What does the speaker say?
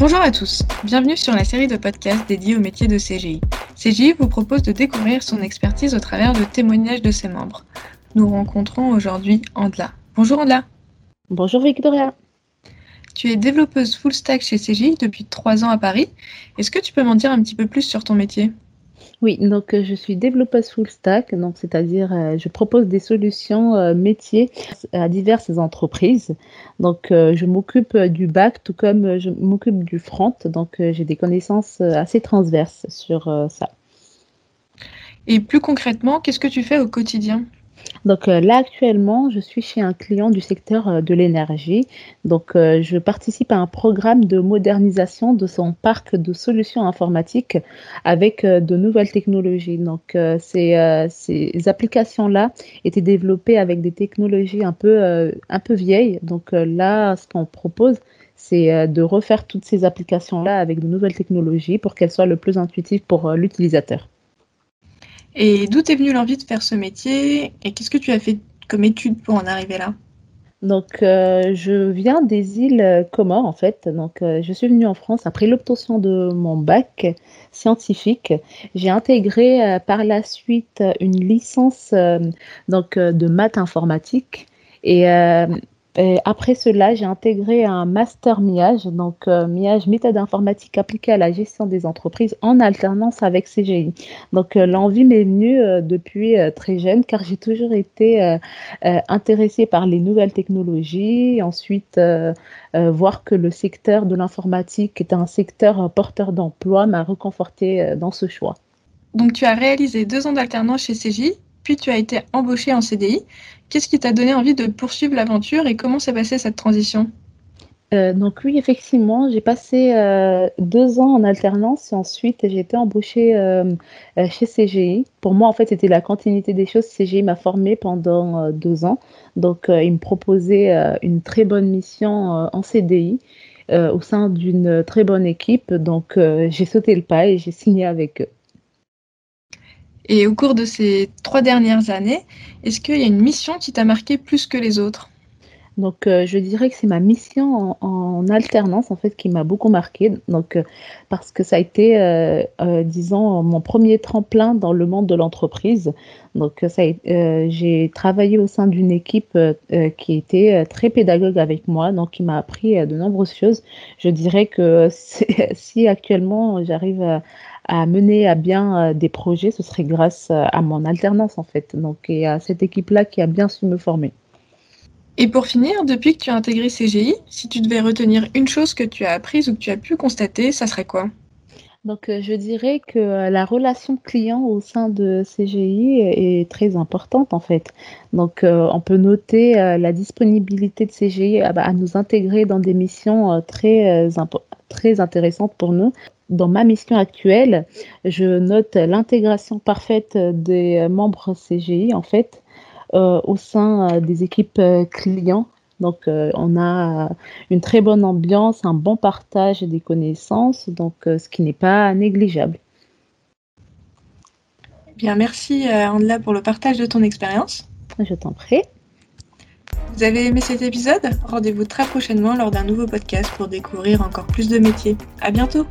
Bonjour à tous, bienvenue sur la série de podcasts dédiée au métier de CGI. CGI vous propose de découvrir son expertise au travers de témoignages de ses membres. Nous rencontrons aujourd'hui Andla. Bonjour Andla. Bonjour Victoria. Tu es développeuse full stack chez CGI depuis trois ans à Paris. Est-ce que tu peux m'en dire un petit peu plus sur ton métier? Oui, donc euh, je suis développeuse full stack, donc c'est-à-dire euh, je propose des solutions euh, métiers à diverses entreprises. Donc je m'occupe du back tout comme je m'occupe du front, donc j'ai des connaissances assez transverses sur ça. Et plus concrètement, qu'est-ce que tu fais au quotidien? Donc euh, là actuellement, je suis chez un client du secteur euh, de l'énergie. Donc euh, je participe à un programme de modernisation de son parc de solutions informatiques avec de nouvelles technologies. Donc ces, applications-là étaient développées avec des technologies un peu, un peu vieilles. Donc là, ce qu'on propose, c'est de refaire toutes ces applications-là avec de nouvelles technologies pour qu'elles soient le plus intuitives pour l'utilisateur. Et d'où t'es venue l'envie de faire ce métier et qu'est-ce que tu as fait comme étude pour en arriver là? Donc, euh, je viens des îles Comores, en fait. Donc, euh, je suis venue en France après l'obtention de mon bac scientifique. J'ai intégré euh, par la suite une licence donc, de maths informatique. Et après cela, j'ai intégré un master MIAGE, donc euh, MIAGE, méthode informatique appliquée à la gestion des entreprises en alternance avec CGI. Donc euh, l'envie m'est venue euh, depuis très jeune car j'ai toujours été intéressée par les nouvelles technologies. Ensuite, voir que le secteur de l'informatique est un secteur porteur d'emploi m'a reconforté dans ce choix. Donc tu as réalisé deux ans d'alternance chez CGI, puis tu as été embauché en CDI. Qu'est-ce qui t'a donné envie de poursuivre l'aventure et comment s'est passée cette transition? Euh, donc oui, effectivement, j'ai passé euh, deux ans en alternance et ensuite j'ai été embauchée euh, chez CGI. Pour moi, en fait, c'était la continuité des choses. CGI m'a formée pendant deux ans. Donc, ils me proposaient une très bonne mission en CDI au sein d'une très bonne équipe. Donc, j'ai sauté le pas et j'ai signé avec eux. Et au cours de ces trois dernières années, est-ce qu'il y a une mission qui t'a marqué plus que les autres? Donc, euh, je dirais que c'est ma mission en, alternance, en fait, qui m'a beaucoup marqué. Donc, euh, parce que ça a été, euh, disons, mon premier tremplin dans le monde de l'entreprise. Donc, j'ai travaillé au sein d'une équipe qui était très pédagogue avec moi, donc qui m'a appris de nombreuses choses. Je dirais que si actuellement j'arrive à, à mener à bien des projets, ce serait grâce à mon alternance, en fait. Donc, et à cette équipe-là qui a bien su me former. Et pour finir, depuis que tu as intégré CGI, si tu devais retenir une chose que tu as apprise ou que tu as pu constater, ça serait quoi? Donc, euh, je dirais que euh, la relation client au sein de CGI est très importante en fait. Donc, euh, on peut noter la disponibilité de CGI à, nous intégrer dans des missions très, très intéressantes pour nous. Dans ma mission actuelle, je note l'intégration parfaite des membres CGI en fait au sein euh, des équipes euh, clients. Donc, on a une très bonne ambiance, un bon partage des connaissances, donc ce qui n'est pas négligeable. Bien, merci Andela pour le partage de ton expérience. Je t'en prie. Vous avez aimé cet épisode? Rendez-vous très prochainement lors d'un nouveau podcast pour découvrir encore plus de métiers. À bientôt